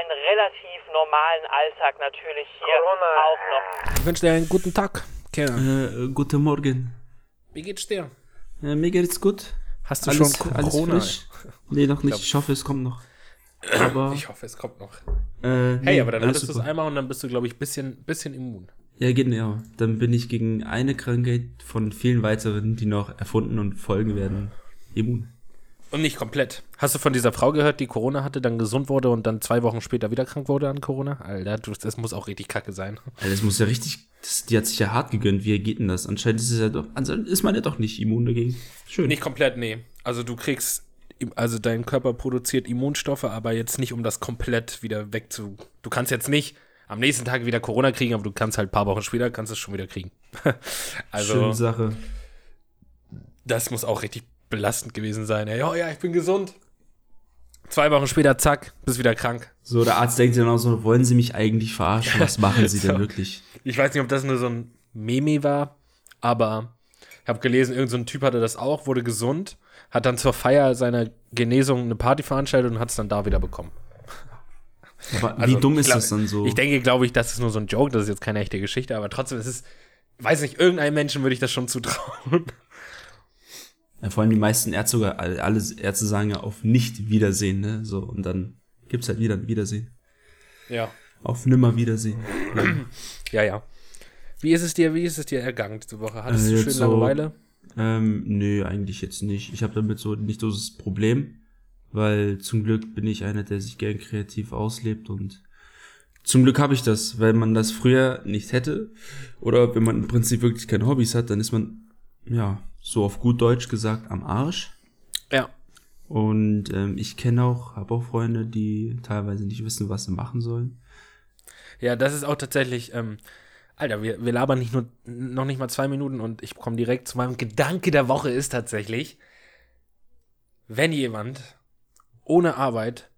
einen relativ normalen Alltag natürlich hier auch noch. Ich wünsche dir einen guten Tag, Kerl. Äh, guten Morgen. Wie geht's dir? Äh, mir geht's gut. Hast du Alles, schon alles Corona? frisch? Nee, noch nicht. Ich hoffe, es kommt noch. Aber, Ich hoffe, es kommt noch. äh, Hey, nee, aber dann alles hattest du es einmal und dann bist du, glaube ich, bisschen, bisschen immun. Ja, genau. Dann bin ich gegen eine Krankheit von vielen weiteren, die noch erfunden und folgen werden, immun. Und nicht komplett. Hast du von dieser Frau gehört, die Corona hatte, dann gesund wurde und dann zwei Wochen später wieder krank wurde an Corona? Alter, das muss auch richtig kacke sein. Alter, das muss ja richtig, das, die hat sich ja hart gegönnt. Wie geht denn das? Anscheinend ist es ja doch, also ist man ja doch nicht immun dagegen. Schön. Nicht komplett, nee. Also du kriegst, also dein Körper produziert Immunstoffe, aber jetzt nicht, um das komplett wieder wegzu... Du kannst jetzt nicht am nächsten Tag wieder Corona kriegen, aber du kannst halt ein paar Wochen später, kannst es schon wieder kriegen. also Schöne Sache. das muss auch richtig belastend gewesen sein. Ja, ja, ja, ich bin gesund. Zwei Wochen später, zack, bist wieder krank. So, der Arzt denkt sich dann auch so, wollen Sie mich eigentlich verarschen? Was machen Sie denn So. wirklich? Ich weiß nicht, ob das nur so ein Meme war, aber ich habe gelesen, irgendein so Typ hatte das auch, wurde gesund, hat dann zur Feier seiner Genesung eine Party veranstaltet und hat es dann da wieder bekommen. Aber Also, wie dumm ist glaub- das dann so? Ich denke, glaube ich, das ist nur so ein Joke, das ist jetzt keine echte Geschichte, aber trotzdem ist es, weiß nicht, irgendeinem Menschen würde ich das schon zutrauen. Vor allem die meisten Ärzte sogar, alle Ärzte sagen ja auf Nicht-Wiedersehen, ne? So, und dann gibt's halt wieder ein Wiedersehen. Ja. Auf Nimmer-Wiedersehen. Ja, ja. Wie ist es dir, wie ist es dir ergangen diese Woche? Hattest Äh, du jetzt schön so- Langeweile? Ähm, nö, eigentlich jetzt nicht. Ich habe damit so nicht so das Problem, weil zum Glück bin ich einer, der sich gern kreativ auslebt und zum Glück habe ich das, weil man das früher nicht hätte oder wenn man im Prinzip wirklich keine Hobbys hat, dann ist man ja so auf gut Deutsch gesagt am Arsch. Ja. Und ähm, ich kenne auch, habe auch Freunde, die teilweise nicht wissen, was sie machen sollen. Ja, das ist auch tatsächlich, ähm, Alter, wir, wir labern nicht nur, noch nicht mal zwei Minuten und ich komme direkt zu meinem Gedanke der Woche ist tatsächlich, wenn jemand ohne Arbeit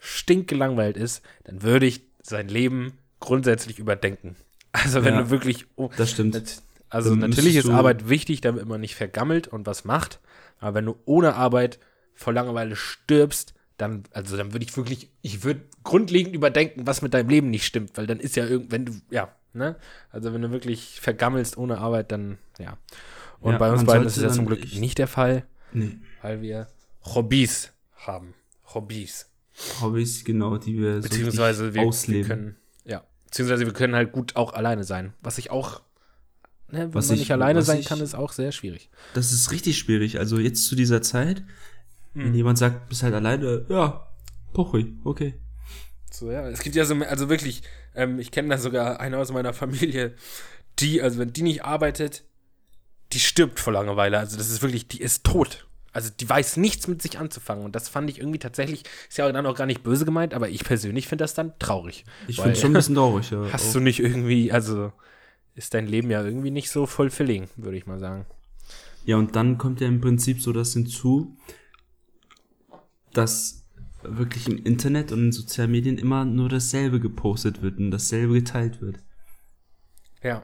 stinkgelangweilt ist, dann würde ich sein Leben grundsätzlich überdenken. Also wenn Ja, du wirklich, oh, Das stimmt. nat- also Dann natürlich ist Arbeit wichtig, damit man nicht vergammelt und was macht, aber wenn du ohne Arbeit vor Langeweile stirbst, dann, also dann würde ich wirklich, ich würde grundlegend überdenken, was mit deinem Leben nicht stimmt, weil dann ist ja irgend, wenn du, ja, ne? Also wenn du wirklich vergammelst ohne Arbeit, dann, ja. Und Ja, bei uns beiden ist das zum Glück nicht der Fall, Nee, weil wir Hobbys haben. Hobbys. Hobbys, genau, die wir so Beziehungsweise richtig wir, wir ausleben. können, ja, beziehungsweise wir können halt gut auch alleine sein. Was ich auch, ne, wenn Was man ich- nicht alleine sein ich- kann, ist auch sehr schwierig. Das ist richtig schwierig. Also jetzt zu dieser Zeit, Hm. wenn jemand sagt, bist halt alleine, ja, Pochui, okay. So, ja. Es gibt ja so, also wirklich, ähm, ich kenne da sogar eine aus meiner Familie, die, also wenn die nicht arbeitet, die stirbt vor Langeweile. Also das ist wirklich, die ist tot. Also die weiß nichts mit sich anzufangen. Und das fand ich irgendwie tatsächlich, ist ja dann auch gar nicht böse gemeint, aber ich persönlich finde das dann traurig. Ich finde schon ein bisschen traurig, ja. Hast auch. du nicht irgendwie, also ist dein Leben ja irgendwie nicht so fulfilling, würde ich mal sagen. Ja, und dann kommt ja im Prinzip so das hinzu, dass wirklich im Internet und in sozialen Medien immer nur dasselbe gepostet wird und dasselbe geteilt wird. Ja.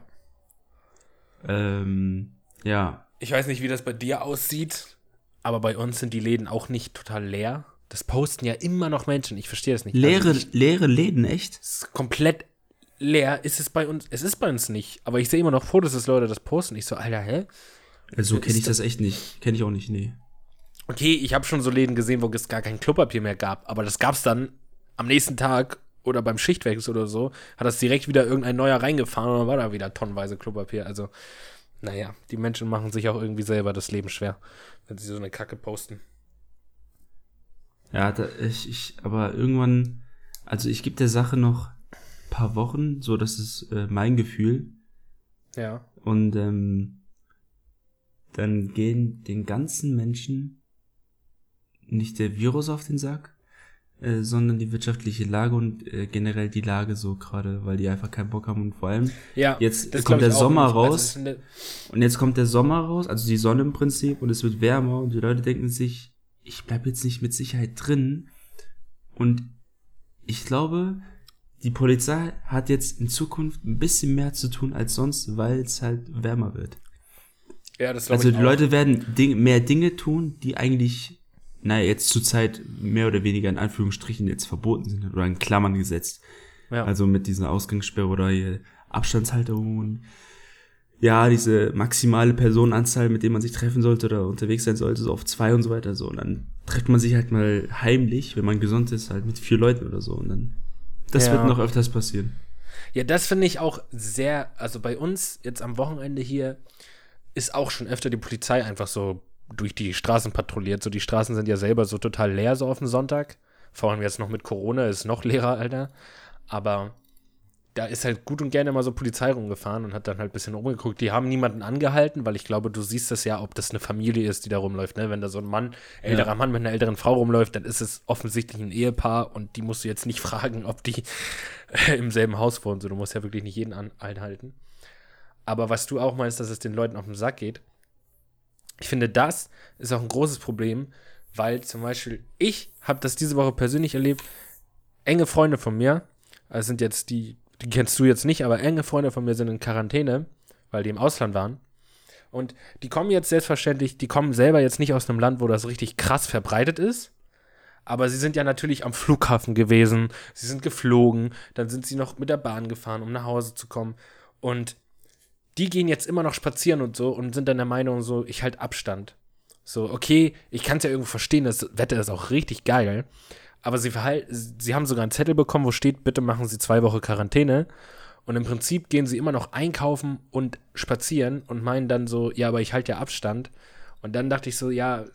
Ähm, ja. Ich weiß nicht, wie das bei dir aussieht, aber bei uns sind die Läden auch nicht total leer. Das posten ja immer noch Menschen. Ich verstehe das nicht. Leere, Also ich, leere Läden, echt? es ist komplett leer ist es bei uns. Es ist bei uns nicht. Aber ich sehe immer noch Fotos, dass Leute das posten. Ich so, Alter, hä? Also kenne ich das echt nicht. Kenne ich auch nicht, nee. Okay, ich habe schon so Läden gesehen, wo es gar kein Klopapier mehr gab. Aber das gab es dann am nächsten Tag oder beim Schichtwechsel oder so. Hat das direkt wieder irgendein neuer reingefahren und dann war da wieder tonnenweise Klopapier. Also, naja, die Menschen machen sich auch irgendwie selber das Leben schwer, wenn sie so eine Kacke posten. Ja, da, ich, ich, aber irgendwann, also ich gebe der Sache noch paar Wochen, so das ist äh, mein Gefühl. Ja. Und ähm, dann gehen den ganzen Menschen nicht der Virus auf den Sack, äh, sondern die wirtschaftliche Lage und äh, generell die Lage so gerade, weil die einfach keinen Bock haben und vor allem Ja, Jetzt kommt der Sommer nicht. Also, raus. und jetzt kommt der Sommer raus, also die Sonne im Prinzip und es wird wärmer und die Leute denken sich, ich bleib jetzt nicht mit Sicherheit drin und ich glaube, die Polizei hat jetzt in Zukunft ein bisschen mehr zu tun als sonst, weil es halt wärmer wird. ja, das Also die auch. Leute werden Ding, mehr Dinge tun, die eigentlich naja, jetzt zurzeit mehr oder weniger in Anführungsstrichen jetzt verboten sind oder in Klammern gesetzt. Ja. Also mit dieser Ausgangssperre oder hier Abstandshalterungen. Ja, diese maximale Personenanzahl, mit der man sich treffen sollte oder unterwegs sein sollte, so auf zwei und so weiter so. Und dann trifft man sich halt mal heimlich, wenn man gesund ist, halt mit vier Leuten oder so. Und dann, das ja. wird noch öfters passieren. Ja, das finde ich auch sehr, also bei uns jetzt am Wochenende hier ist auch schon öfter die Polizei einfach so durch die Straßen patrouilliert. So, die Straßen sind ja selber so total leer, so auf den Sonntag. Vor allem jetzt noch mit Corona ist noch leerer, Alter. Aber da ist halt gut und gerne mal so Polizei rumgefahren und hat dann halt ein bisschen rumgeguckt. Die haben niemanden angehalten, weil ich glaube, du siehst das ja, ob das eine Familie ist, die da rumläuft. Ne? Wenn da so ein Mann, älterer ja. Mann mit einer älteren Frau rumläuft, dann ist es offensichtlich ein Ehepaar und die musst du jetzt nicht fragen, ob die im selben Haus wohnen. So, du musst ja wirklich nicht jeden anhalten. Aber was du auch meinst, dass es den Leuten auf den Sack geht, ich finde, das ist auch ein großes Problem, weil zum Beispiel ich habe das diese Woche persönlich erlebt. Enge Freunde von mir, also sind jetzt die, die kennst du jetzt nicht, aber enge Freunde von mir sind in Quarantäne, weil die im Ausland waren. Und die kommen jetzt selbstverständlich, die kommen selber jetzt nicht aus einem Land, wo das richtig krass verbreitet ist. Aber sie sind ja natürlich am Flughafen gewesen, sie sind geflogen, dann sind sie noch mit der Bahn gefahren, um nach Hause zu kommen. Und die gehen jetzt immer noch spazieren und so und sind dann der Meinung, so, ich halt Abstand. So, okay, ich kann es ja irgendwo verstehen, das Wetter ist auch richtig geil. Aber sie, sie haben sogar einen Zettel bekommen, wo steht, bitte machen Sie zwei Wochen Quarantäne. Und im Prinzip gehen sie immer noch einkaufen und spazieren und meinen dann so, ja, aber ich halte ja Abstand. Und dann dachte ich so, ja,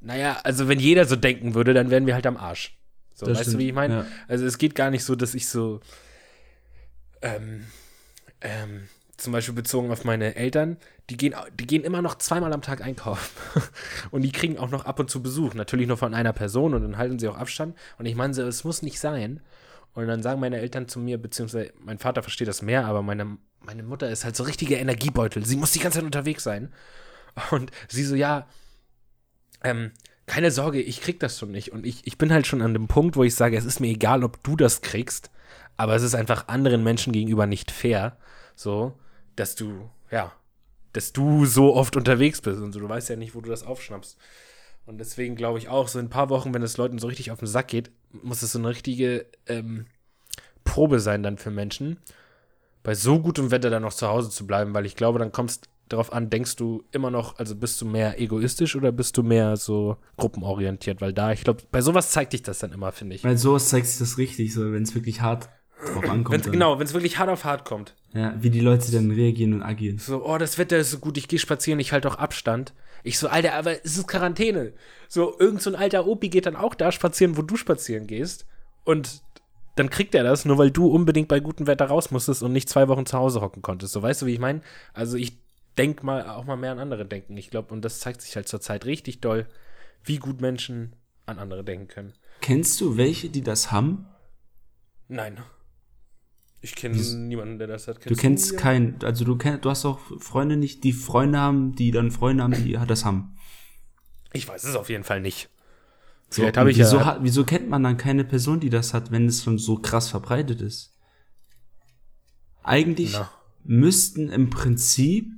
naja, also wenn jeder so denken würde, dann wären wir halt am Arsch. So, das weißt stimmt, du, wie ich meine? Ja. Also es geht gar nicht so, dass ich so, ähm, ähm, zum Beispiel bezogen auf meine Eltern, die gehen, die gehen immer noch zweimal am Tag einkaufen. und die kriegen auch noch ab und zu Besuch. Natürlich nur von einer Person und dann halten sie auch Abstand. Und ich meine, es muss nicht sein. Und dann sagen meine Eltern zu mir, beziehungsweise mein Vater versteht das mehr, aber meine, meine Mutter ist halt so richtige Energiebeutel. Sie muss die ganze Zeit unterwegs sein. Und sie so, ja, ähm, keine Sorge, ich krieg das schon nicht. Und ich, ich bin halt schon an dem Punkt, wo ich sage, es ist mir egal, ob du das kriegst, aber es ist einfach anderen Menschen gegenüber nicht fair. So dass du, ja, dass du so oft unterwegs bist und so. Du weißt ja nicht, wo du das aufschnappst. Und deswegen glaube ich auch, so in ein paar Wochen, wenn es Leuten so richtig auf den Sack geht, muss es so eine richtige ähm, Probe sein dann für Menschen, bei so gutem Wetter dann noch zu Hause zu bleiben, weil ich glaube, dann kommst darauf an, denkst du immer noch, also bist du mehr egoistisch oder bist du mehr so gruppenorientiert? Weil da, ich glaube, bei sowas zeigt dich das dann immer, finde ich. Bei sowas zeigt sich das richtig, so wenn es wirklich hart drauf ankommt. Wenn's, genau, wenn es wirklich hart auf hart kommt. Ja, wie die Leute dann reagieren und agieren. So, oh, das Wetter ist so gut, ich gehe spazieren, ich halte auch Abstand. Ich so, Alter, aber es ist Quarantäne. So, irgend so ein alter Opi geht dann auch da spazieren, wo du spazieren gehst. Und dann kriegt er das, nur weil du unbedingt bei gutem Wetter raus musstest und nicht zwei Wochen zu Hause hocken konntest. So, weißt du, wie ich meine? Also, ich denk mal auch mal mehr an andere denken. Ich glaube, und das zeigt sich halt zurzeit richtig doll, wie gut Menschen an andere denken können. Kennst du welche, die das haben? Nein. Ich kenne niemanden, der das hat. Kennst du kennst du keinen, also du kennst, du hast auch Freunde nicht, die Freunde haben, die dann Freunde haben, die das haben. Ich weiß es auf jeden Fall nicht. So, Vielleicht habe ich wieso, ja. wieso kennt man dann keine Person, die das hat, wenn es schon so krass verbreitet ist? Eigentlich Na. müssten im Prinzip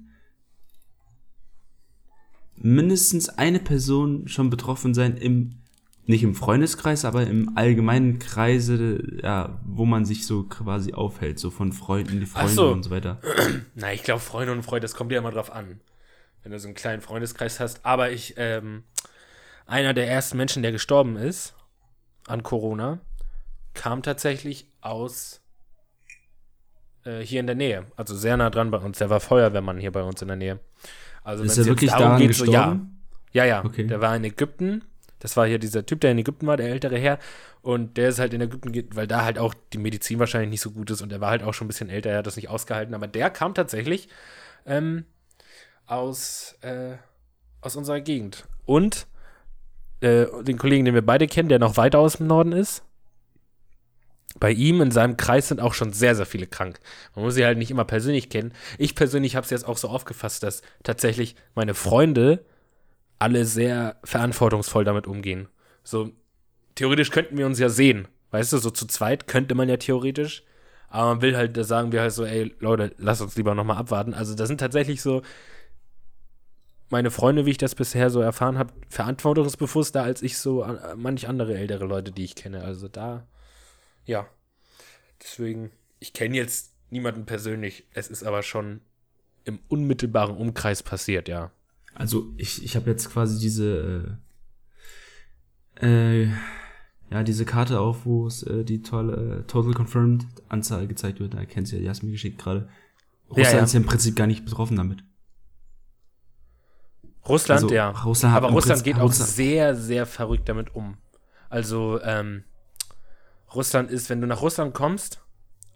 mindestens eine Person schon betroffen sein im nicht im Freundeskreis, aber im allgemeinen Kreise, ja, wo man sich so quasi aufhält, so von Freunden, die Freunde so. und so weiter. Na, ich glaube, Freunde und Freunde, das kommt ja immer drauf an, wenn du so einen kleinen Freundeskreis hast. Aber ich, ähm, einer der ersten Menschen, der gestorben ist an Corona, kam tatsächlich aus äh, hier in der Nähe, also sehr nah dran bei uns. Der war Feuerwehrmann hier bei uns in der Nähe. Also ist er wirklich daran geht, gestorben? So, ja, ja, ja. Okay. Der war in Ägypten das war hier dieser Typ, der in Ägypten war, der ältere Herr. Und der ist halt in Ägypten, weil da halt auch die Medizin wahrscheinlich nicht so gut ist. Und der war halt auch schon ein bisschen älter, er hat das nicht ausgehalten. Aber der kam tatsächlich ähm, aus, äh, aus unserer Gegend. Und äh, den Kollegen, den wir beide kennen, der noch weiter aus dem Norden ist. Bei ihm in seinem Kreis sind auch schon sehr, sehr viele krank. Man muss sie halt nicht immer persönlich kennen. Ich persönlich habe es jetzt auch so aufgefasst, dass tatsächlich meine Freunde alle sehr verantwortungsvoll damit umgehen. So, theoretisch könnten wir uns ja sehen. Weißt du, so zu zweit könnte man ja theoretisch. Aber man will halt, da sagen wir halt so, ey, Leute, lass uns lieber nochmal abwarten. Also, das sind tatsächlich so meine Freunde, wie ich das bisher so erfahren habe, verantwortungsbewusster als ich so äh, manch andere ältere Leute, die ich kenne. Also da, ja. Deswegen, ich kenne jetzt niemanden persönlich. Es ist aber schon im unmittelbaren Umkreis passiert, ja. Also ich, ich habe jetzt quasi diese äh, äh, ja, diese Karte auf, wo es äh, die tolle äh, Total Confirmed Anzahl gezeigt wird. Da kennt sie ja, die hast du mir geschickt gerade. Russland ja, ja. ist ja im Prinzip gar nicht betroffen damit. Russland, also, ja. Russland Aber Russland Prinzip, geht auch Russland. sehr, sehr verrückt damit um. Also, ähm, Russland ist, wenn du nach Russland kommst,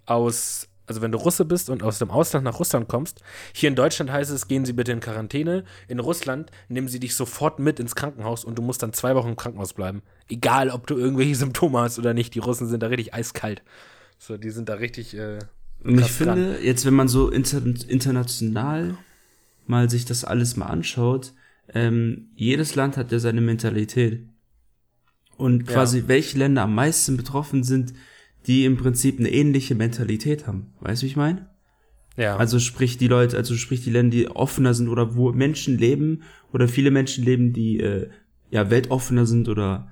aus also wenn du Russe bist und aus dem Ausland nach Russland kommst, hier in Deutschland heißt es, gehen Sie bitte in Quarantäne. In Russland nehmen sie dich sofort mit ins Krankenhaus und du musst dann zwei Wochen im Krankenhaus bleiben. Egal, ob du irgendwelche Symptome hast oder nicht. Die Russen sind da richtig eiskalt. So, die sind da richtig. Äh, und ich finde, dran. jetzt, wenn man so inter international mal sich das alles mal anschaut, ähm, jedes Land hat ja seine Mentalität. Und quasi, ja. welche Länder am meisten betroffen sind, die im Prinzip eine ähnliche Mentalität haben. Weißt du, wie ich meine? Ja. Also sprich die Leute, also sprich die Länder, die offener sind oder wo Menschen leben oder viele Menschen leben, die äh, ja weltoffener sind oder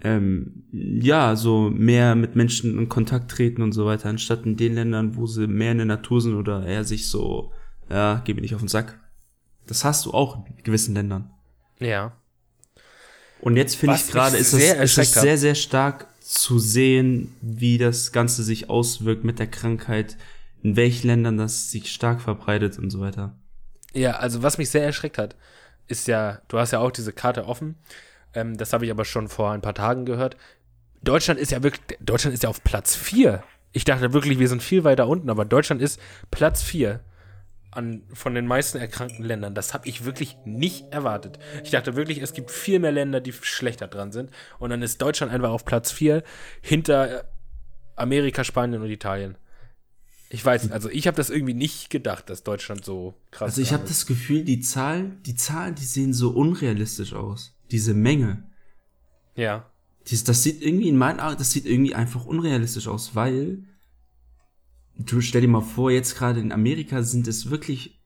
ähm, ja so mehr mit Menschen in Kontakt treten und so weiter, anstatt in den Ländern, wo sie mehr in der Natur sind oder eher sich so, ja, geh mir nicht auf den Sack. Das hast du auch in gewissen Ländern. Ja. Und jetzt finde ich gerade, ist es, ist es sehr, sehr stark zu sehen, wie das Ganze sich auswirkt mit der Krankheit, in welchen Ländern das sich stark verbreitet und so weiter. Ja, also was mich sehr erschreckt hat, ist ja, du hast ja auch diese Karte offen. Ähm, das habe ich aber schon vor ein paar Tagen gehört. Deutschland ist ja wirklich, Deutschland ist ja auf Platz 4. Ich dachte wirklich, wir sind viel weiter unten, aber Deutschland ist Platz 4 an, von den meisten erkrankten Ländern. Das habe ich wirklich nicht erwartet. Ich dachte wirklich, es gibt viel mehr Länder, die schlechter dran sind. Und dann ist Deutschland einfach auf Platz 4 hinter Amerika, Spanien und Italien. Ich weiß, also ich habe das irgendwie nicht gedacht, dass Deutschland so krass ist. Also ich habe das Gefühl, die Zahlen, die Zahlen, die sehen so unrealistisch aus. Diese Menge. Ja. Dies, das sieht irgendwie in meinen Augen, das sieht irgendwie einfach unrealistisch aus, weil du stell dir mal vor, jetzt gerade in Amerika sind es wirklich,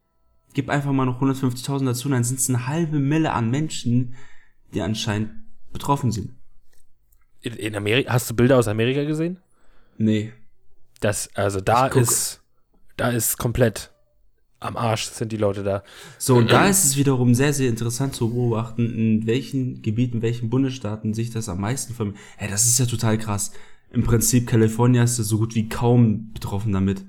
gib einfach mal noch 150.000 dazu, dann sind es eine halbe Mille an Menschen, die anscheinend betroffen sind. In, in Amerika, hast du Bilder aus Amerika gesehen? Nee. Das, also da ist, da ist komplett am Arsch sind die Leute da. So, und da ist es wiederum sehr, sehr interessant zu beobachten, in welchen Gebieten, in welchen Bundesstaaten sich das am meisten vermehrt. Ey, das ist ja total krass im Prinzip California ist so gut wie kaum betroffen damit.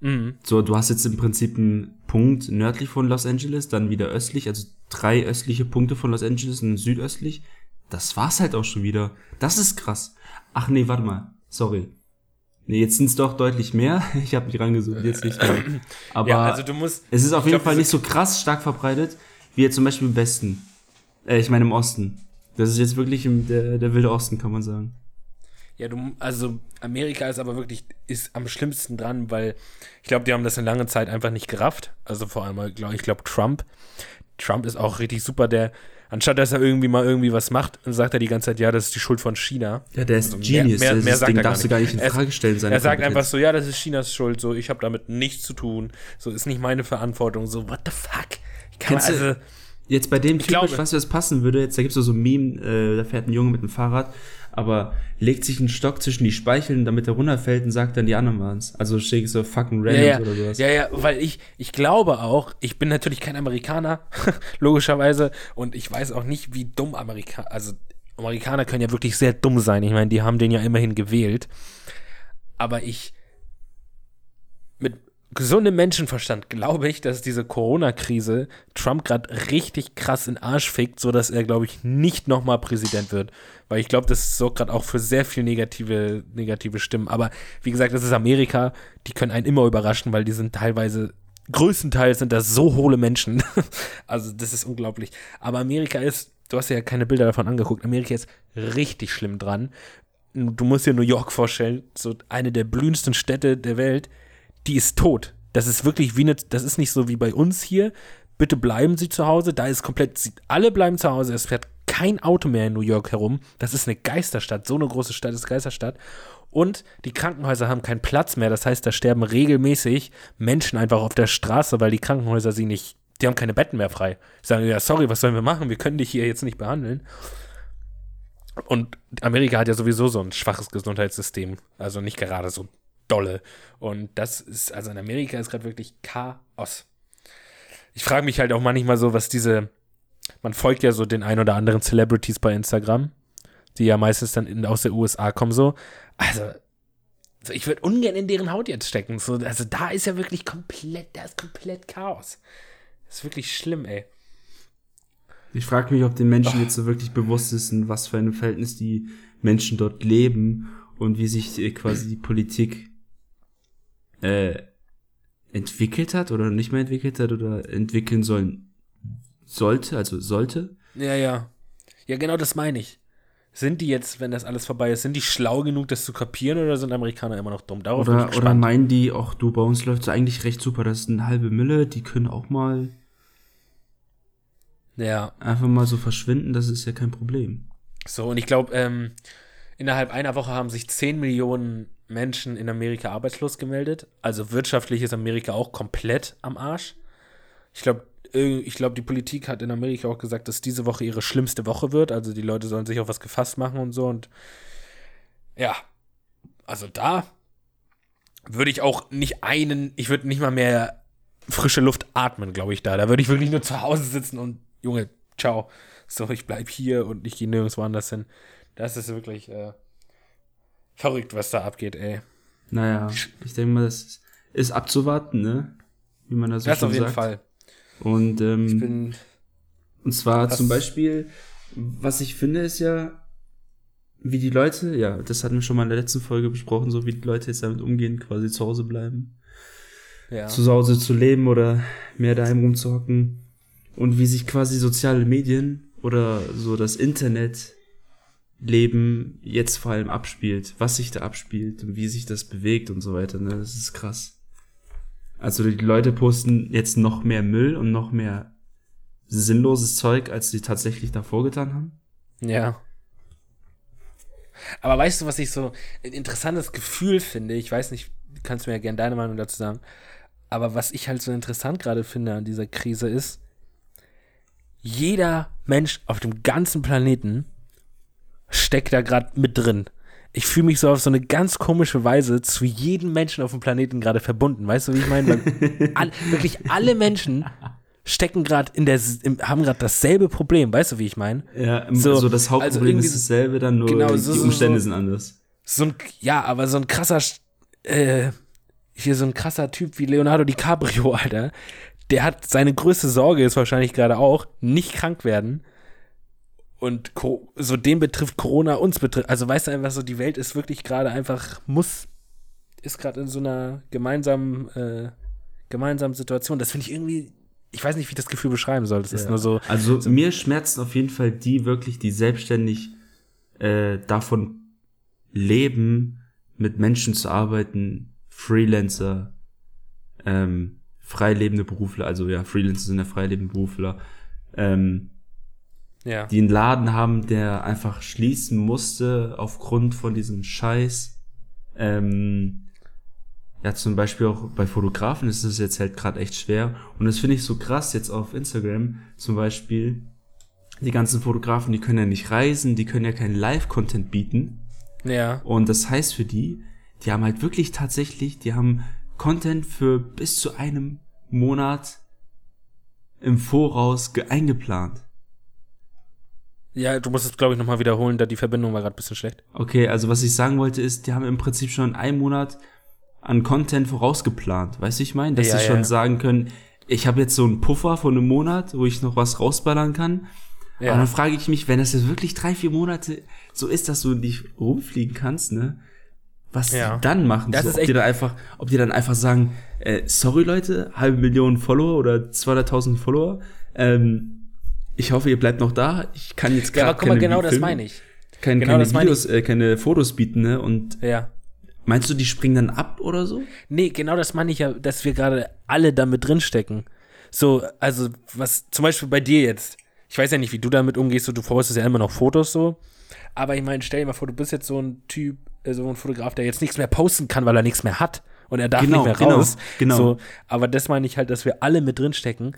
Mhm. So, du hast jetzt im Prinzip einen Punkt nördlich von Los Angeles, dann wieder östlich, also drei östliche Punkte von Los Angeles und südöstlich. Das war's halt auch schon wieder. Das ist krass. Ach nee, warte mal. Sorry. Nee, jetzt sind's doch deutlich mehr. Ich habe mich rangesucht, jetzt nicht mehr. Aber ja, also du musst, es ist auf jeden glaub, Fall nicht so krass stark verbreitet, wie jetzt zum Beispiel im Westen. Äh, ich meine im Osten. Das ist jetzt wirklich im, der, der wilde Osten, kann man sagen. Ja, du, also Amerika ist aber wirklich, ist am schlimmsten dran, weil ich glaube, die haben das eine lange Zeit einfach nicht gerafft. Also vor allem, glaub, ich glaube, Trump. Trump ist auch richtig super, der, anstatt dass er irgendwie mal irgendwie was macht, sagt er die ganze Zeit, ja, das ist die Schuld von China. Ja, der ist also Genius. Mehr, mehr, mehr sagt Ding er darfst du gar nicht in Frage stellen. Seine er sagt einfach so, ja, das ist Chinas Schuld, so, ich habe damit nichts zu tun, so, ist nicht meine Verantwortung, so, what the fuck? Ich kann also, Jetzt bei dem Typ, was das passen würde, jetzt da gibt's so, so ein Meme, äh, da fährt ein Junge mit dem Fahrrad aber legt sich einen Stock zwischen die Speicheln, damit er runterfällt und sagt dann, die anderen waren's. Also ich so fucking random ja, ja. oder sowas. Ja, ja, weil ich, ich glaube auch, ich bin natürlich kein Amerikaner, logischerweise, und ich weiß auch nicht, wie dumm Amerikaner, also Amerikaner können ja wirklich sehr dumm sein. Ich meine, die haben den ja immerhin gewählt. Aber ich, mit gesundem Menschenverstand glaube ich, dass diese Corona-Krise Trump gerade richtig krass in den Arsch fickt, sodass er, glaube ich, nicht nochmal Präsident wird. Weil ich glaube, das sorgt gerade auch für sehr viel negative, negative Stimmen. Aber wie gesagt, das ist Amerika, die können einen immer überraschen, weil die sind teilweise, größtenteils sind das so hohle Menschen. also das ist unglaublich. Aber Amerika ist, du hast ja keine Bilder davon angeguckt, Amerika ist richtig schlimm dran. Du musst dir New York vorstellen, so eine der blühendsten Städte der Welt die ist tot. Das ist wirklich wie eine, das ist nicht so wie bei uns hier. Bitte bleiben Sie zu Hause. Da ist komplett, alle bleiben zu Hause. Es fährt kein Auto mehr in New York herum. Das ist eine Geisterstadt. So eine große Stadt ist Geisterstadt. Und die Krankenhäuser haben keinen Platz mehr. Das heißt, da sterben regelmäßig Menschen einfach auf der Straße, weil die Krankenhäuser sie nicht die haben keine Betten mehr frei. Die sagen, ja, sorry, was sollen wir machen? Wir können dich hier jetzt nicht behandeln. Und Amerika hat ja sowieso so ein schwaches Gesundheitssystem. Also nicht gerade so dolle. Und das ist, also in Amerika ist gerade wirklich Chaos. Ich frage mich halt auch manchmal so, was diese, man folgt ja so den ein oder anderen Celebrities bei Instagram, die ja meistens dann in, aus der USA kommen so. Also, so ich würde ungern in deren Haut jetzt stecken. So, also da ist ja wirklich komplett, da ist komplett Chaos. Das ist wirklich schlimm, ey. Ich frage mich, ob den Menschen oh. jetzt so wirklich bewusst ist, in was für einem Verhältnis die Menschen dort leben und wie sich äh, quasi die Politik äh, entwickelt hat oder nicht mehr entwickelt hat oder entwickeln sollen sollte, also sollte. Ja, ja. Ja, genau das meine ich. Sind die jetzt, wenn das alles vorbei ist, sind die schlau genug, das zu kapieren oder sind Amerikaner immer noch dumm? Darauf oder, oder meinen die, auch du, bei uns läuft es eigentlich recht super, das ist eine halbe Mille, die können auch mal ja. einfach mal so verschwinden, das ist ja kein Problem. So, und ich glaube, ähm, innerhalb einer Woche haben sich 10 Millionen Menschen in Amerika arbeitslos gemeldet. Also wirtschaftlich ist Amerika auch komplett am Arsch. Ich glaube, ich glaube, die Politik hat in Amerika auch gesagt, dass diese Woche ihre schlimmste Woche wird. Also die Leute sollen sich auf was gefasst machen und so. Und ja, also da würde ich auch nicht einen, ich würde nicht mal mehr frische Luft atmen, glaube ich, da. Da würde ich wirklich nur zu Hause sitzen und, Junge, ciao. So, ich bleibe hier und ich gehe nirgendwo anders hin. Das ist wirklich äh, verrückt, was da abgeht, ey. Naja, ich denke mal, das ist abzuwarten, ne? Wie man das so das schon auf jeden sagt. Fall. Und, ähm, ich bin und zwar zum Beispiel, was ich finde, ist ja, wie die Leute, ja, das hatten wir schon mal in der letzten Folge besprochen, so wie die Leute jetzt damit umgehen, quasi zu Hause bleiben. Ja. Zu Hause zu leben oder mehr daheim rumzuhocken. Und wie sich quasi soziale Medien oder so das Internet Leben jetzt vor allem abspielt, was sich da abspielt und wie sich das bewegt und so weiter. Ne? Das ist krass. Also die Leute posten jetzt noch mehr Müll und noch mehr sinnloses Zeug, als sie tatsächlich davor getan haben. Ja. Aber weißt du, was ich so ein interessantes Gefühl finde? Ich weiß nicht, kannst du mir ja gerne deine Meinung dazu sagen. Aber was ich halt so interessant gerade finde an dieser Krise ist, jeder Mensch auf dem ganzen Planeten steckt da gerade mit drin. Ich fühle mich so auf so eine ganz komische Weise zu jedem Menschen auf dem Planeten gerade verbunden. Weißt du, wie ich meine? All, wirklich alle Menschen stecken gerade in der, im, haben gerade dasselbe Problem. Weißt du, wie ich meine? Ja, so, so das Hauptproblem also ist dasselbe, dann nur genau, so, die Umstände so, sind anders. So ein, ja, aber so ein krasser, äh, hier so ein krasser Typ wie Leonardo DiCaprio, Alter, der hat seine größte Sorge ist wahrscheinlich gerade auch, nicht krank werden und so den betrifft Corona uns betrifft. Also weißt du einfach so, die Welt ist wirklich gerade einfach, muss, ist gerade in so einer gemeinsamen, äh, gemeinsamen Situation. Das finde ich irgendwie, ich weiß nicht, wie ich das Gefühl beschreiben soll. Das ja. ist nur so. Also so, mir schmerzen auf jeden Fall die wirklich, die selbstständig äh, davon leben, mit Menschen zu arbeiten, Freelancer, ähm, freilebende Berufler, also ja, Freelancer sind ja freilebende Berufler, ähm, ja. die einen Laden haben, der einfach schließen musste aufgrund von diesem Scheiß. Ähm, ja, zum Beispiel auch bei Fotografen ist es jetzt halt gerade echt schwer. Und das finde ich so krass jetzt auf Instagram zum Beispiel. Die ganzen Fotografen, die können ja nicht reisen, die können ja keinen Live-Content bieten. Ja. Und das heißt für die, die haben halt wirklich tatsächlich, die haben Content für bis zu einem Monat im Voraus eingeplant. Ja, du musst es, glaube ich, nochmal wiederholen, da die Verbindung war gerade ein bisschen schlecht. Okay, also was ich sagen wollte ist, die haben im Prinzip schon einen Monat an Content vorausgeplant. Weißt du, ich meine? Dass ja, sie schon sagen können, ich habe jetzt so einen Puffer von einem Monat, wo ich noch was rausballern kann. Ja. Und dann frage ich mich, wenn das jetzt wirklich drei, vier Monate so ist, dass du nicht rumfliegen kannst, ne? Was ja. die dann machen? Das so, ist ob, die dann einfach, ob die dann einfach sagen, äh, sorry Leute, halbe Million Follower oder 200.000 Follower, ähm, ich hoffe, ihr bleibt noch da. Ich kann jetzt gerade ja, aber guck mal, genau das meine ich. Kein, genau keine Videos, äh, keine Fotos bieten, ne? Und ja. meinst du, die springen dann ab oder so? Nee, genau das meine ich ja, dass wir gerade alle damit drinstecken. So, also, was zum Beispiel bei dir jetzt. Ich weiß ja nicht, wie du damit umgehst, so, du postest ja immer noch Fotos so. Aber ich meine, stell dir mal vor, du bist jetzt so ein Typ, äh, so ein Fotograf, der jetzt nichts mehr posten kann, weil er nichts mehr hat. Und er darf genau, nicht mehr raus. Genau, genau. So, aber das meine ich halt, dass wir alle mit drinstecken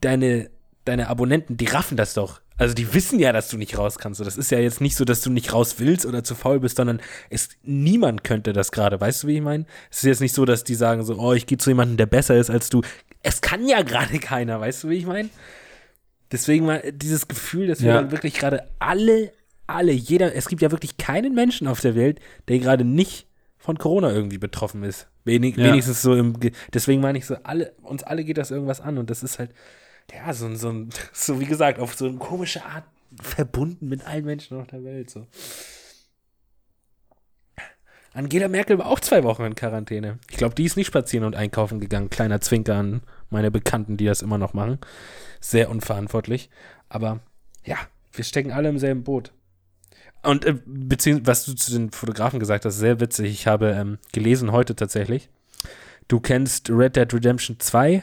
deine, deine Abonnenten, die raffen das doch. Also die wissen ja, dass du nicht raus kannst. Das ist ja jetzt nicht so, dass du nicht raus willst oder zu faul bist, sondern es, niemand könnte das gerade. Weißt du, wie ich meine? Es ist jetzt nicht so, dass die sagen so, oh, ich gehe zu jemandem, der besser ist als du. Es kann ja gerade keiner. Weißt du, wie ich meine? Deswegen mal dieses Gefühl, dass wir Ja. wirklich gerade alle, alle, jeder, es gibt ja wirklich keinen Menschen auf der Welt, der gerade nicht von Corona irgendwie betroffen ist. Wenig, Ja. Wenigstens so im, Ge- deswegen meine ich so, alle, uns alle geht das irgendwas an und das ist halt, ja, so, so, so wie gesagt, auf so eine komische Art verbunden mit allen Menschen auf der Welt, so. Angela Merkel war auch zwei Wochen in Quarantäne. Ich glaube, die ist nicht spazieren und einkaufen gegangen. Kleiner Zwinker an meine Bekannten, die das immer noch machen. Sehr unverantwortlich. Aber ja, wir stecken alle im selben Boot. Und äh, beziehungsweise, was du zu den Fotografen gesagt hast, sehr witzig. Ich habe ähm, gelesen heute tatsächlich. Du kennst Red Dead Redemption 2?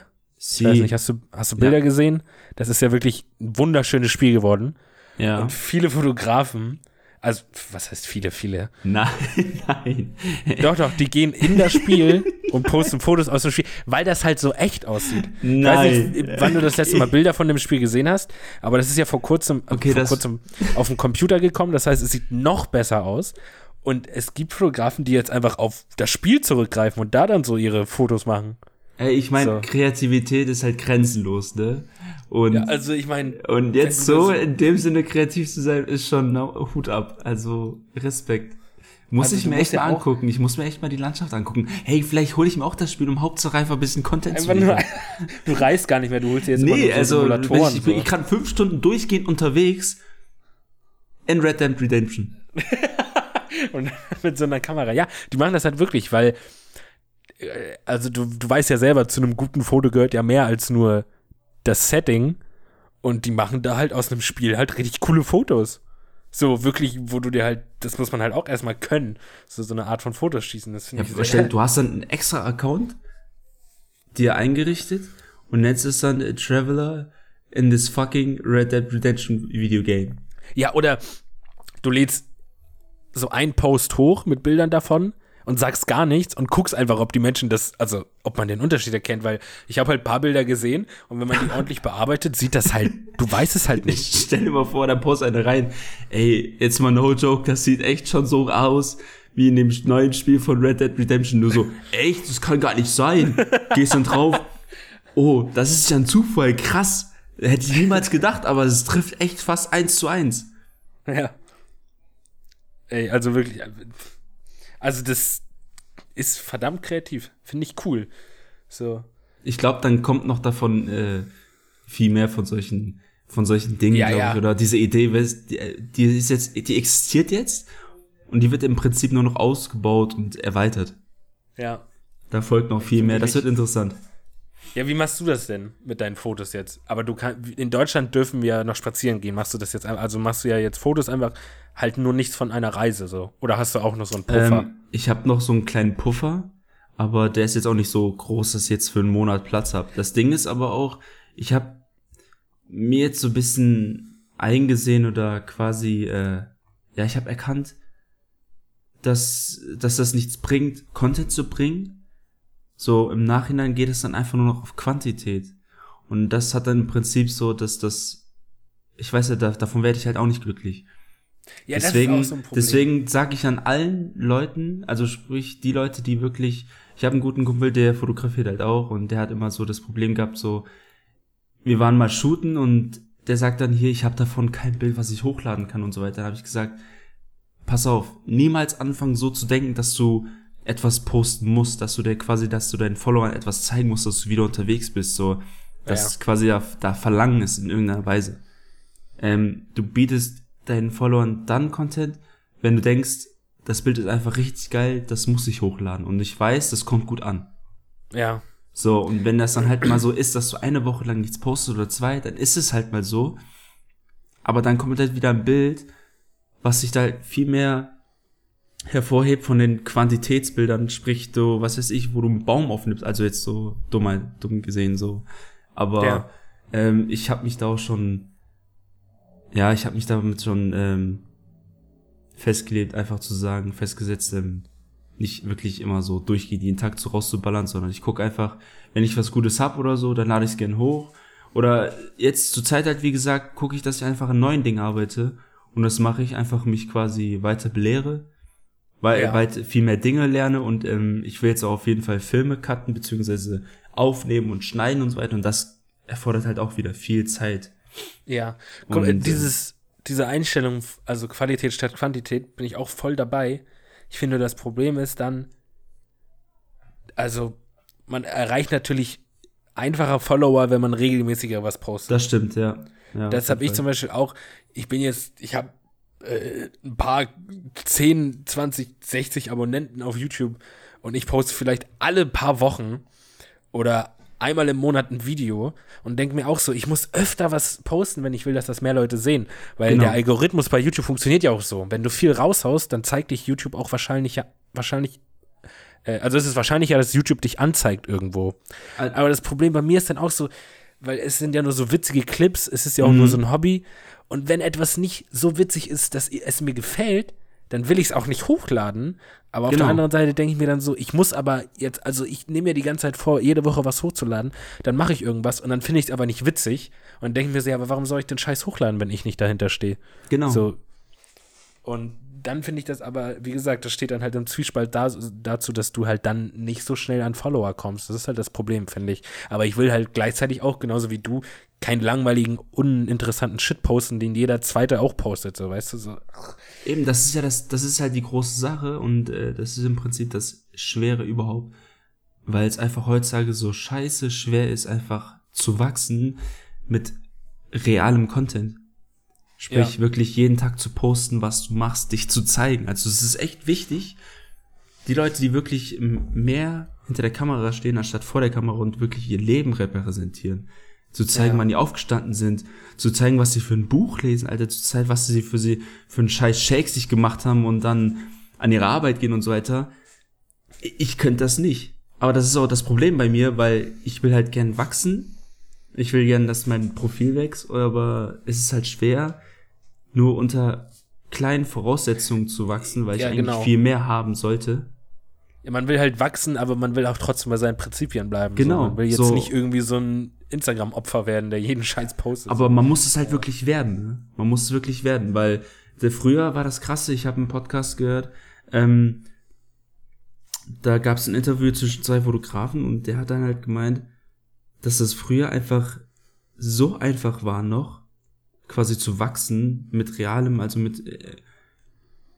Ich weiß nicht, hast du, hast du Bilder Ja. gesehen? Das ist ja wirklich ein wunderschönes Spiel geworden. ja. Und viele Fotografen, also was heißt viele, viele? Nein, nein. Doch, doch, die gehen in das Spiel und posten Fotos aus dem Spiel, weil das halt so echt aussieht. Ich weiß nicht, wann du das letzte Mal Bilder von dem Spiel gesehen hast, aber das ist ja vor kurzem, Okay, vor kurzem auf dem Computer gekommen. Das heißt, es sieht noch besser aus. Und es gibt Fotografen, die jetzt einfach auf das Spiel zurückgreifen und da dann so ihre Fotos machen. Ey, ich meine, So. Kreativität ist halt grenzenlos, ne? Und, Ja, also ich meine, und jetzt so in dem Sinne kreativ zu sein, ist schon no, Hut ab. Also Respekt. Muss Also ich mir echt ja mal angucken. Ich muss mir echt mal die Landschaft angucken. Hey, vielleicht hole ich mir auch das Spiel, um Hauptsache einfach ein bisschen Content zu einfach nur, liefern. du reist gar nicht mehr, du holst dir jetzt immer Nee, so also Simulatoren. ich, ich, bin- so. ich kann fünf Stunden durchgehend unterwegs in Red Dead Redemption. Und mit so einer Kamera. Ja, die machen das halt wirklich, weil, also du, du weißt ja selber, zu einem guten Foto gehört ja mehr als nur das Setting. Und die machen da halt aus einem Spiel halt richtig coole Fotos. So wirklich, wo du dir halt, das muss man halt auch erstmal können. So, so eine Art von Fotos schießen. Das Ja, finde ich stell, du hast dann einen extra Account dir eingerichtet und nennst es dann äh, Traveler in this fucking Red Dead Redemption Video Game. Ja, oder du lädst so einen Post hoch mit Bildern davon und sagst gar nichts und guckst einfach, ob die Menschen das, also ob man den Unterschied erkennt, weil ich habe halt ein paar Bilder gesehen und wenn man die ordentlich bearbeitet, sieht das halt, du weißt es halt nicht. Ich stell dir mal vor, da post eine rein. Ey, jetzt mal no joke, das sieht echt schon so aus wie in dem neuen Spiel von Red Dead Redemption. Nur so, echt, das kann gar nicht sein. Gehst dann drauf. Oh, das ist ja ein Zufall, krass. Hätte ich niemals gedacht, aber es trifft echt fast eins zu eins. Ja. Ey, also wirklich, also das ist verdammt kreativ, finde ich cool. So. Ich glaube, dann kommt noch davon äh, viel mehr von solchen von solchen Dingen, Ja, glaube ja. ich, oder diese Idee, die, die ist jetzt, die existiert jetzt und die wird im Prinzip nur noch ausgebaut und erweitert. Ja. Da folgt noch viel mehr. Das wird interessant. Ja, wie machst du das denn mit deinen Fotos jetzt? Aber du kannst, in Deutschland dürfen wir noch spazieren gehen. Machst du das jetzt, also machst du ja jetzt Fotos einfach, halt nur nichts von einer Reise so? Oder hast du auch noch so einen Puffer? Ähm, ich habe noch so einen kleinen Puffer, aber der ist jetzt auch nicht so groß, dass ich jetzt für einen Monat Platz habe. Das Ding ist aber auch, ich habe mir jetzt so ein bisschen eingesehen oder quasi, äh, ja, ich habe erkannt, dass, dass das nichts bringt, Content zu bringen. So im Nachhinein geht es dann einfach nur noch auf Quantität. Und das hat dann im Prinzip so, dass das, ich weiß ja, da, davon werde ich halt auch nicht glücklich ja, deswegen, das ist auch so ein Problem. deswegen sage ich an allen Leuten, also sprich die Leute, die wirklich, ich habe einen guten Kumpel, der fotografiert halt auch und der hat immer so das Problem gehabt, so wir waren mal shooten und der sagt dann hier, ich habe davon kein Bild, was ich hochladen kann und so weiter. Dann habe ich gesagt, pass auf, niemals anfangen so zu denken, dass du etwas posten musst, dass du dir quasi, dass du deinen Followern etwas zeigen musst, dass du wieder unterwegs bist, so dass Ja. quasi da, da Verlangen ist in irgendeiner Weise. Ähm, du bietest deinen Followern dann Content, wenn du denkst, das Bild ist einfach richtig geil, das muss ich hochladen und ich weiß, das kommt gut an. ja, So, und wenn das dann halt mal so ist, dass du eine Woche lang nichts postest oder zwei, dann ist es halt mal so. Aber dann kommt halt wieder ein Bild, was sich da viel mehr hervorhebt von den Quantitätsbildern, sprich so, was weiß ich, wo du einen Baum aufnimmst, also jetzt so dumm, dumm gesehen so. Aber Ja. ähm, ich habe mich da auch schon, ja, ich habe mich damit schon ähm, festgelegt, einfach zu sagen, festgesetzt, ähm, nicht wirklich immer so durchgehend jeden Tag so rauszuballern, sondern ich gucke einfach, wenn ich was Gutes hab oder so, dann lade ich es gern hoch Oder jetzt zur Zeit halt, wie gesagt, gucke ich, dass ich einfach an neuen Dingen arbeite. Und das mache ich einfach, mich quasi weiter belehre, weil ja. weit viel mehr Dinge lerne und ähm, ich will jetzt auch auf jeden Fall Filme cutten, beziehungsweise aufnehmen und schneiden und so weiter. Und das erfordert halt auch wieder viel Zeit. Ja, Komm, und, äh, dieses, diese Einstellung, also Qualität statt Quantität, bin ich auch voll dabei. Ich finde, das Problem ist dann, also man erreicht natürlich einfacher Follower, wenn man regelmäßiger was postet. Das stimmt, ja. ja das habe ich zum Beispiel auch. Ich bin jetzt, ich habe äh, ein paar 10, 20, 60 Abonnenten auf YouTube und ich poste vielleicht alle paar Wochen oder einmal im Monat ein Video und denke mir auch so, ich muss öfter was posten, wenn ich will, dass das mehr Leute sehen. Weil genau. der Algorithmus bei YouTube funktioniert ja auch so. Wenn du viel raushaust, dann zeigt dich YouTube auch wahrscheinlich, wahrscheinlich äh, also es ist wahrscheinlicher, dass YouTube dich anzeigt irgendwo. Aber das Problem bei mir ist dann auch so, weil es sind ja nur so witzige Clips, es ist ja auch mhm. nur so ein Hobby. Und wenn etwas nicht so witzig ist, dass es mir gefällt, dann will ich es auch nicht hochladen. Aber auf genau. der anderen Seite denke ich mir dann so, ich muss aber jetzt, also ich nehme mir die ganze Zeit vor, jede Woche was hochzuladen, dann mache ich irgendwas und dann finde ich es aber nicht witzig und denke mir so, ja, aber warum soll ich den Scheiß hochladen, wenn ich nicht dahinter stehe? Genau. So. Und dann finde ich das aber, wie gesagt, das steht dann halt im Zwiespalt da, dazu, dass du halt dann nicht so schnell an Follower kommst. Das ist halt das Problem, finde ich. Aber ich will halt gleichzeitig auch, genauso wie du, keinen langweiligen, uninteressanten Shit posten, den jeder Zweite auch postet, so, weißt du, so. Eben, das ist ja das, das ist halt die große Sache und äh, das ist im Prinzip das Schwere überhaupt, weil es einfach heutzutage so scheiße schwer ist, einfach zu wachsen mit realem Content. Sprich, ja. wirklich jeden Tag zu posten, was du machst, dich zu zeigen. Also es ist echt wichtig, die Leute, die wirklich mehr hinter der Kamera stehen, anstatt vor der Kamera und wirklich ihr Leben repräsentieren. Zu zeigen, ja. wann die aufgestanden sind, zu zeigen, was sie für ein Buch lesen, Alter, zu zeigen, was sie für sie für einen scheiß Shake sich gemacht haben und dann an ihre Arbeit gehen und so weiter. Ich könnte das nicht. Aber das ist auch das Problem bei mir, weil ich will halt gern wachsen. Ich will gern, dass mein Profil wächst, aber es ist halt schwer, nur unter kleinen Voraussetzungen zu wachsen, weil ja, ich eigentlich genau. viel mehr haben sollte. Ja, man will halt wachsen, aber man will auch trotzdem bei seinen Prinzipien bleiben. Genau. So, man will jetzt so. nicht irgendwie so ein Instagram-Opfer werden, der jeden Scheiß postet. Aber man muss es halt wirklich werden. Ne? Man muss es wirklich werden, weil früher war das krasse. Ich habe einen Podcast gehört. Ähm, da gab es ein Interview zwischen zwei Fotografen und der hat dann halt gemeint, dass das früher einfach so einfach war noch, quasi zu wachsen mit realem, also mit äh,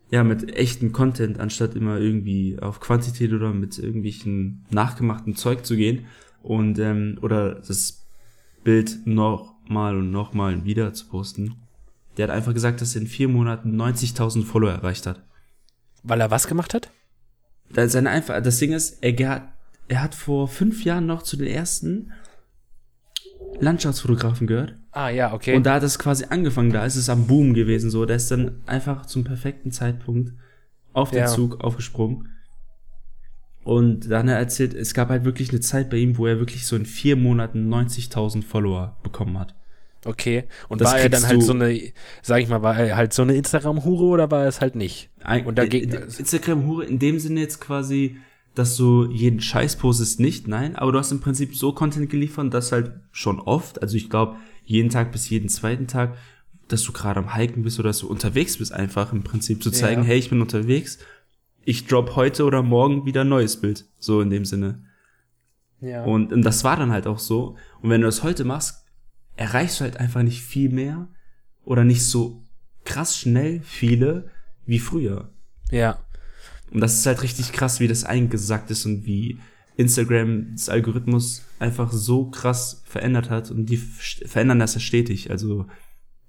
ja, mit echten Content, anstatt immer irgendwie auf Quantität oder mit irgendwelchen nachgemachten Zeug zu gehen und ähm, oder das Bild nochmal und nochmal wieder zu posten. Der hat einfach gesagt, dass er in vier Monaten 90.000 Follower erreicht hat. Weil er was gemacht hat? Das, seine einfach, das Ding ist, er, er hat vor fünf Jahren noch zu den ersten Landschaftsfotografen gehört. Ah, ja, okay. Und da hat es quasi angefangen, da ist es am Boom gewesen, so. Der ist dann einfach zum perfekten Zeitpunkt auf den ja. Zug aufgesprungen. Und dann hat er erzählt, es gab halt wirklich eine Zeit bei ihm, wo er wirklich so in vier Monaten 90.000 Follower bekommen hat. Okay. Und das war er dann halt so eine, sag ich mal, war er halt so eine Instagram-Hure oder war er es halt nicht? Ein, und dagegen, Instagram-Hure in dem Sinne jetzt quasi, dass du jeden Scheiß postest, nicht, nein, aber du hast im Prinzip so Content geliefert, dass halt schon oft, also ich glaube, jeden Tag bis jeden zweiten Tag, dass du gerade am Hiken bist oder dass du unterwegs bist, einfach im Prinzip zu zeigen, ja. hey, ich bin unterwegs, ich drop heute oder morgen wieder ein neues Bild, so in dem Sinne. Ja. Und, und das war dann halt auch so. Und wenn du das heute machst, erreichst du halt einfach nicht viel mehr oder nicht so krass schnell viele wie früher. Ja. Und das ist halt richtig krass, wie das eingesackt ist und wie Instagram das Algorithmus einfach so krass verändert hat und die verändern das ja stetig. Also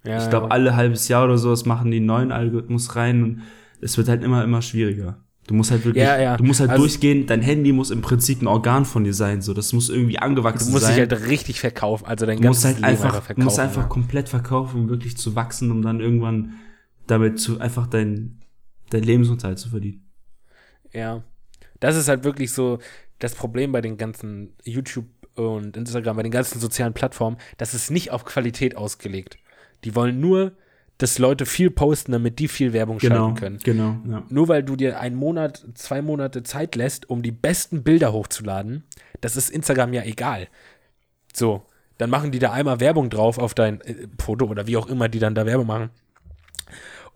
ja, ich glaube, ja. alle halbes Jahr oder so machen die neuen Algorithmus rein und es wird halt immer, immer schwieriger. Du musst halt wirklich, ja, du musst halt also, durchgehen, dein Handy muss im Prinzip ein Organ von dir sein, so, das muss irgendwie angewachsen sein. Du musst sein. dich halt richtig verkaufen, also dein ganzes halt Leben einfach, verkaufen. Du musst einfach komplett verkaufen, um wirklich zu wachsen, um dann irgendwann damit zu, einfach dein, dein Lebensunterhalt zu verdienen. Ja. Das ist halt wirklich so das Problem bei den ganzen YouTube und Instagram, bei den ganzen sozialen Plattformen, das ist nicht auf Qualität ausgelegt. Die wollen nur, dass Leute viel posten, damit die viel Werbung genau, schalten können. Genau, ja. Nur weil du dir einen Monat, zwei Monate Zeit lässt, um die besten Bilder hochzuladen, das ist Instagram ja egal. So, dann machen die da einmal Werbung drauf auf dein äh, Foto oder wie auch immer die dann da Werbung machen.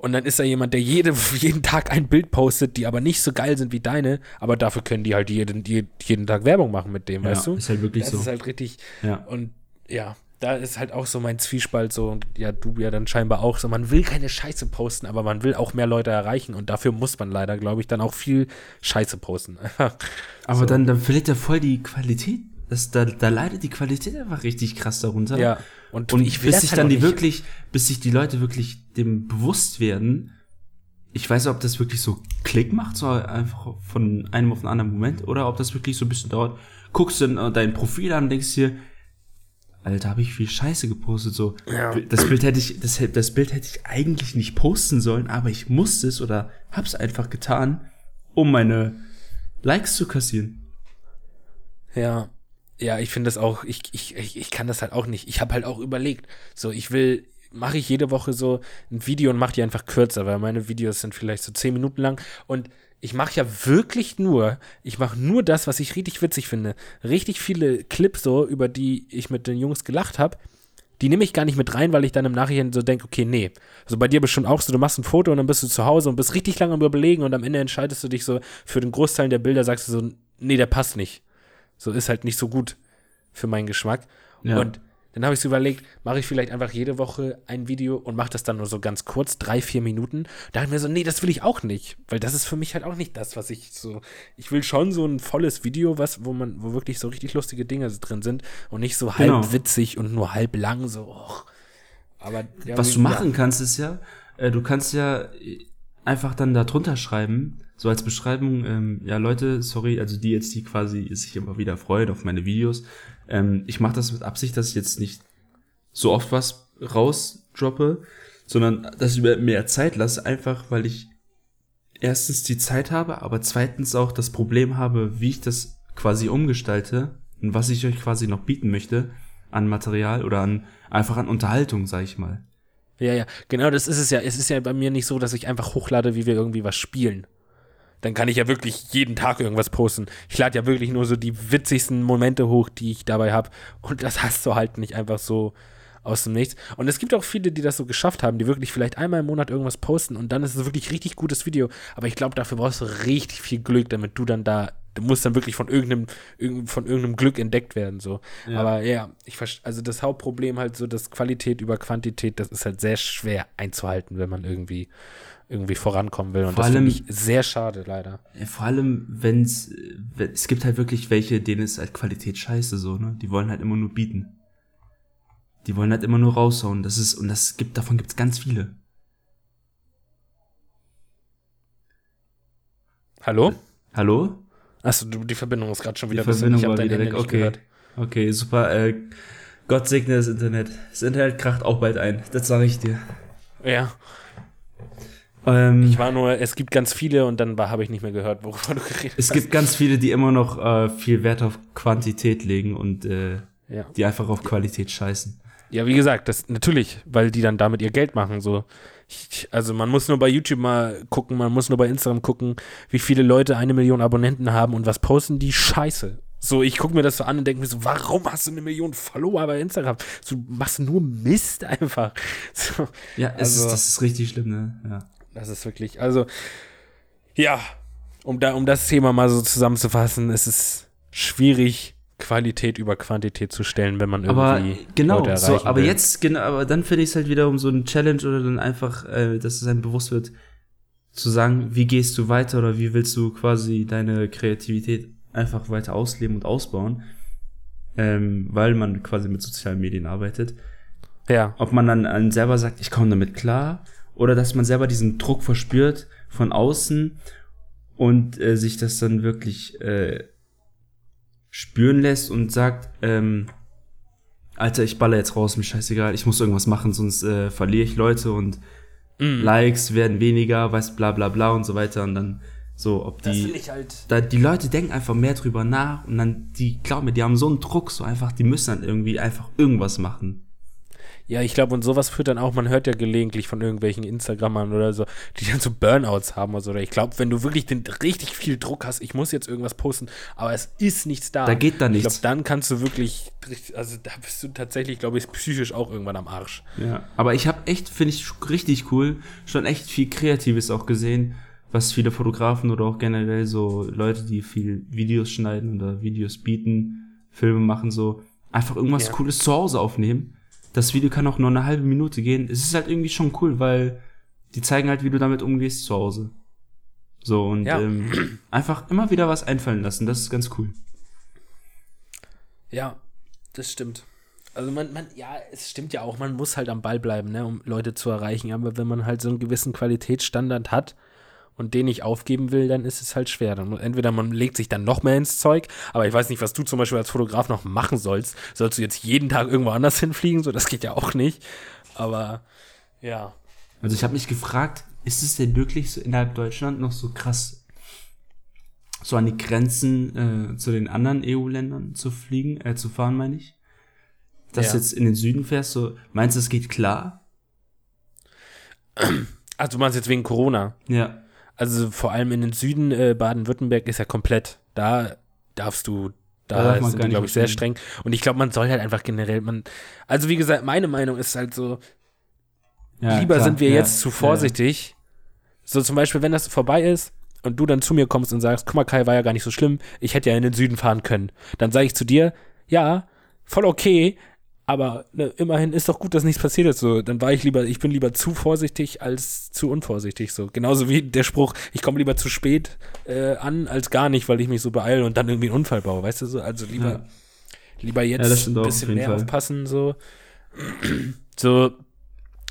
Und dann ist da jemand, der jede, jeden Tag ein Bild postet, die aber nicht so geil sind wie deine, aber dafür können die halt jeden, jeden Tag Werbung machen mit dem, Ja, weißt du? ist halt wirklich das so. ist halt richtig. Ja. Und ja, da ist halt auch so mein Zwiespalt so und ja, du ja dann scheinbar auch so. Man will keine Scheiße posten, aber man will auch mehr Leute erreichen und dafür muss man leider, glaube ich, dann auch viel Scheiße posten. Aber So. dann, dann verliert er voll die Qualität. Das, da, da leidet die Qualität einfach richtig krass darunter. ja. Und, Und ich will bis sich halt dann die nicht. wirklich, bis sich die Leute wirklich dem bewusst werden, ich weiß nicht, ob das wirklich so Klick macht, so einfach von einem auf den anderen Moment, oder ob das wirklich so ein bisschen dauert. Guckst du dann äh, dein Profil an und denkst dir, Alter, habe ich viel Scheiße gepostet, so. Ja. Das Bild hätte ich, das, das Bild hätte ich eigentlich nicht posten sollen, aber ich musste es oder hab's einfach getan, um meine Likes zu kassieren. Ja, ja, ich finde das auch, ich, ich, ich, kann das halt auch nicht. Ich habe halt auch überlegt, so, ich will, mache ich jede Woche so ein Video und mache die einfach kürzer, weil meine Videos sind vielleicht so zehn Minuten lang und ich mache ja wirklich nur, ich mache nur das, was ich richtig witzig finde. Richtig viele Clips so, über die ich mit den Jungs gelacht habe, die nehme ich gar nicht mit rein, weil ich dann im Nachhinein so denke, okay, nee. Also bei dir bestimmt auch so, du machst ein Foto und dann bist du zu Hause und bist richtig lange am Überlegen und am Ende entscheidest du dich so, für den Großteil der Bilder sagst du so, nee, der passt nicht. So ist halt nicht so gut für meinen Geschmack. Ja. Und dann habe ich so überlegt, mache ich vielleicht einfach jede Woche ein Video und mache das dann nur so ganz kurz, drei, vier Minuten. Da dachte ich mir so, nee, das will ich auch nicht, weil das ist für mich halt auch nicht das, was ich so. Ich will schon so ein volles Video, was, wo man, wo wirklich so richtig lustige Dinge drin sind und nicht so halb Genau. witzig und nur halb lang so. Och. Aber Was du machen kannst, ist ja, äh, du kannst ja einfach dann da drunter schreiben, so als Beschreibung, ähm, ja Leute, sorry, also die jetzt, die quasi sich immer wieder freuen auf meine Videos. Ähm, ich mache das mit Absicht, dass ich jetzt nicht so oft was rausdroppe, sondern dass ich mir mehr Zeit lasse, einfach weil ich erstens die Zeit habe, aber zweitens auch das Problem habe, wie ich das quasi umgestalte und was ich euch quasi noch bieten möchte an Material oder an einfach an Unterhaltung, sag ich mal. Ja, ja, genau, das ist es ja. Es ist ja bei mir nicht so, dass ich einfach hochlade, wie wir irgendwie was spielen. Dann kann ich ja wirklich jeden Tag irgendwas posten. Ich lade ja wirklich nur so die witzigsten Momente hoch, die ich dabei habe. Und das hast du halt nicht einfach so aus dem Nichts. Und es gibt auch viele, die das so geschafft haben, die wirklich vielleicht einmal im Monat irgendwas posten und dann ist es wirklich richtig gutes Video. Aber ich glaube, dafür brauchst du richtig viel Glück, damit du dann da, du musst dann wirklich von irgendeinem, irgend- von irgendeinem Glück entdeckt werden. So. Ja. Aber ja, ich also das Hauptproblem halt so, das Qualität über Quantität, das ist halt sehr schwer einzuhalten, wenn man irgendwie irgendwie vorankommen will. Und Vor das finde ich sehr schade, leider. Ja, vor allem, wenn, es gibt halt wirklich welche, denen ist halt Qualität scheiße so, ne? Die wollen halt immer nur bieten. Die wollen halt immer nur raushauen. Das ist, und das gibt, davon gibt's ganz viele. Hallo? Hallo? Achso, du, die Verbindung ist gerade schon Die wieder bisschen- Verbindung ich hab war wieder Ende weg. nicht Okay. gehört. Okay, super. Äh, Gott segne das Internet. Das Internet kracht auch bald ein. Das sage ich dir. Ja, Ähm, ich war nur, es gibt ganz viele und dann habe ich nicht mehr gehört, worüber du geredet es hast. gibt ganz viele, die immer noch äh, viel Wert auf Quantität legen und äh, Ja. die einfach auf Qualität scheißen. Ja, wie gesagt, das natürlich, weil die dann damit ihr Geld machen. So, also man muss nur bei YouTube mal gucken, man muss nur bei Instagram gucken, wie viele Leute eine Million Abonnenten haben und was posten die Scheiße. So, ich gucke mir das so an und denke mir so, warum hast du eine Million Follower bei Instagram? So, du machst nur Mist einfach. So, Ja, es Also- ist, das ist richtig schlimm, ne? Ja. das ist wirklich, also, ja, um, da, um das Thema mal so zusammenzufassen, es ist schwierig, Qualität über Quantität zu stellen, wenn man Aber irgendwie genau, Leute so, erreichen aber will. jetzt, genau, aber dann finde ich es halt wieder um so ein Challenge oder dann einfach, äh, dass es einem bewusst wird, zu sagen, wie gehst du weiter oder wie willst du quasi deine Kreativität einfach weiter ausleben und ausbauen, ähm, weil man quasi mit sozialen Medien arbeitet. Ja, Ob man dann an selber sagt, ich komme damit klar, oder dass man selber diesen Druck verspürt von außen und äh, sich das dann wirklich äh, spüren lässt und sagt, ähm, Alter, ich baller jetzt raus, mir scheißegal, ich muss irgendwas machen, sonst äh, verliere ich Leute und Mhm. Likes werden weniger, weiß bla bla bla und so weiter und dann so, ob die halt. da, die Leute denken einfach mehr drüber nach und dann, die, glaub mir, die haben so einen Druck, so einfach, die müssen dann irgendwie einfach irgendwas machen. Ja, ich glaube, und sowas führt dann auch, man hört ja gelegentlich von irgendwelchen Instagrammern oder so, die dann so Burnouts haben oder so. Oder ich glaube, wenn du wirklich den, richtig viel Druck hast, ich muss jetzt irgendwas posten, aber es ist nichts da. Da geht da nichts. Ich glaube, dann kannst du wirklich, also da bist du tatsächlich, glaube ich, psychisch auch irgendwann am Arsch. Ja, aber ich habe echt, finde ich richtig cool, schon echt viel Kreatives auch gesehen, was viele Fotografen oder auch generell so Leute, die viel Videos schneiden oder Videos bieten, Filme machen, so einfach irgendwas ja. Cooles zu Hause aufnehmen das Video kann auch nur eine halbe Minute gehen. Es ist halt irgendwie schon cool, weil die zeigen halt, wie du damit umgehst zu Hause. So, und ja. ähm, einfach immer wieder was einfallen lassen. Das ist ganz cool. Ja, das stimmt. Also man, man, ja, es stimmt ja auch, man muss halt am Ball bleiben, ne, um Leute zu erreichen. Aber wenn man halt so einen gewissen Qualitätsstandard hat, und den nicht aufgeben will, dann ist es halt schwer. Dann, entweder man legt sich dann noch mehr ins Zeug, aber ich weiß nicht, was du zum Beispiel als Fotograf noch machen sollst. Sollst du jetzt jeden Tag irgendwo anders hinfliegen? So, das geht ja auch nicht. Aber ja. Also ich habe mich gefragt, ist es denn wirklich so innerhalb Deutschland noch so krass, so an die Grenzen äh, zu den anderen EU-Ländern zu fliegen, äh, zu fahren, meine ich? Dass ja. du jetzt in den Süden fährst, so, meinst du, es geht klar? Also du meinst jetzt wegen Corona? Ja. Also vor allem in den Süden äh, Baden-Württemberg ist ja komplett. Da darfst du, da, da sind die, glaube ich, sehr streng. Und ich glaube, man soll halt einfach generell, man, also wie gesagt, meine Meinung ist halt so, ja, lieber klar, sind wir ja, jetzt zu vorsichtig. Ja. So zum Beispiel, wenn das vorbei ist und du dann zu mir kommst und sagst, guck mal, Kai, war ja gar nicht so schlimm, ich hätte ja in den Süden fahren können. Dann sage ich zu dir, ja, voll okay, aber ne, immerhin ist doch gut, dass nichts passiert ist. So, dann war ich lieber, ich bin lieber zu vorsichtig als zu unvorsichtig. So, genauso wie der Spruch, ich komme lieber zu spät äh, an als gar nicht, weil ich mich so beeile und dann irgendwie einen Unfall baue. Weißt du so? Also lieber, ja. lieber jetzt ja, ein bisschen mehr Fall. aufpassen. So, so,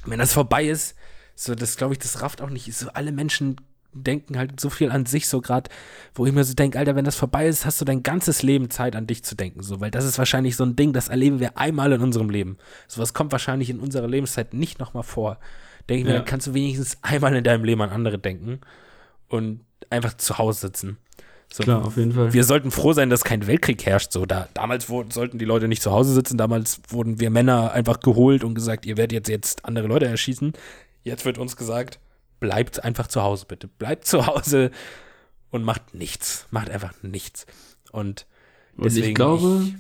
wenn das vorbei ist, so das glaube ich, das rafft auch nicht. So alle Menschen denken halt so viel an sich so gerade, wo ich mir so denke, Alter, wenn das vorbei ist, hast du dein ganzes Leben Zeit an dich zu denken, so, weil das ist wahrscheinlich so ein Ding, das erleben wir einmal in unserem Leben. Sowas kommt wahrscheinlich in unserer Lebenszeit nicht nochmal vor. Denke ich ja. mir, dann kannst du wenigstens einmal in deinem Leben an andere denken und einfach zu Hause sitzen. So, Klar, auf jeden Fall. Wir sollten froh sein, dass kein Weltkrieg herrscht. So, da, damals wo, sollten die Leute nicht zu Hause sitzen. Damals wurden wir Männer einfach geholt und gesagt, ihr werdet jetzt, jetzt andere Leute erschießen. Jetzt wird uns gesagt, bleibt einfach zu Hause, bitte. Bleibt zu Hause und macht nichts. Macht einfach nichts. Und, und ich glaube, ich,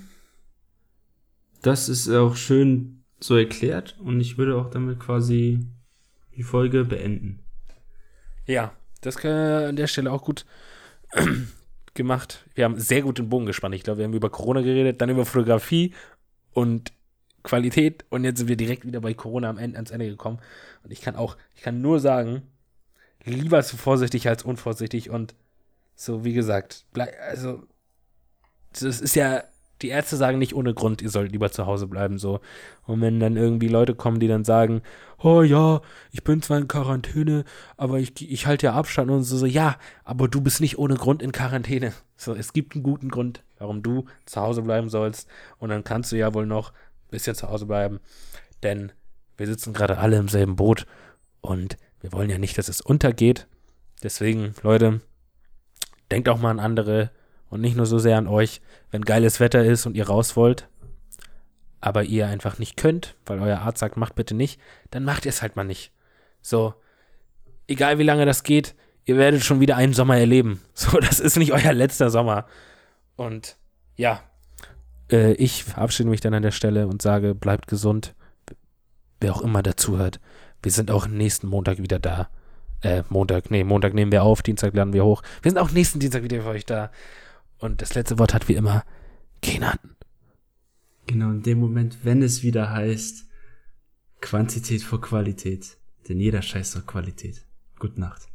das ist auch schön so erklärt und ich würde auch damit quasi die Folge beenden. Ja, das kann an der Stelle auch gut gemacht. Wir haben sehr gut den Bogen gespannt. Ich glaube, wir haben über Corona geredet, dann über Fotografie und Qualität und jetzt sind wir direkt wieder bei Corona am Ende, ans Ende gekommen. Und ich kann auch, ich kann nur sagen, lieber zu vorsichtig als unvorsichtig und so, wie gesagt, bleib, also, das ist ja, die Ärzte sagen nicht ohne Grund, ihr sollt lieber zu Hause bleiben, so. Und wenn dann irgendwie Leute kommen, die dann sagen, oh ja, ich bin zwar in Quarantäne, aber ich, ich halte ja Abstand und so, so, ja, aber du bist nicht ohne Grund in Quarantäne. So, es gibt einen guten Grund, warum du zu Hause bleiben sollst. Und dann kannst du ja wohl noch bisschen zu Hause bleiben. Denn wir sitzen gerade alle im selben Boot und wir wollen ja nicht, dass es untergeht. Deswegen, Leute, denkt auch mal an andere und nicht nur so sehr an euch, wenn geiles Wetter ist und ihr raus wollt, aber ihr einfach nicht könnt, weil euer Arzt sagt, macht bitte nicht, dann macht ihr es halt mal nicht. So, egal wie lange das geht, ihr werdet schon wieder einen Sommer erleben. So, das ist nicht euer letzter Sommer. Und ja, äh, ich verabschiede mich dann an der Stelle und sage, bleibt gesund, wer auch immer dazuhört. Wir sind auch nächsten Montag wieder da. Äh, Montag, nee, Montag nehmen wir auf, Dienstag laden wir hoch. Wir sind auch nächsten Dienstag wieder für euch da. Und das letzte Wort hat wie immer Kenan. Genau, in dem Moment, wenn es wieder heißt, Quantität vor Qualität. Denn jeder scheißt auf Qualität. Gute Nacht.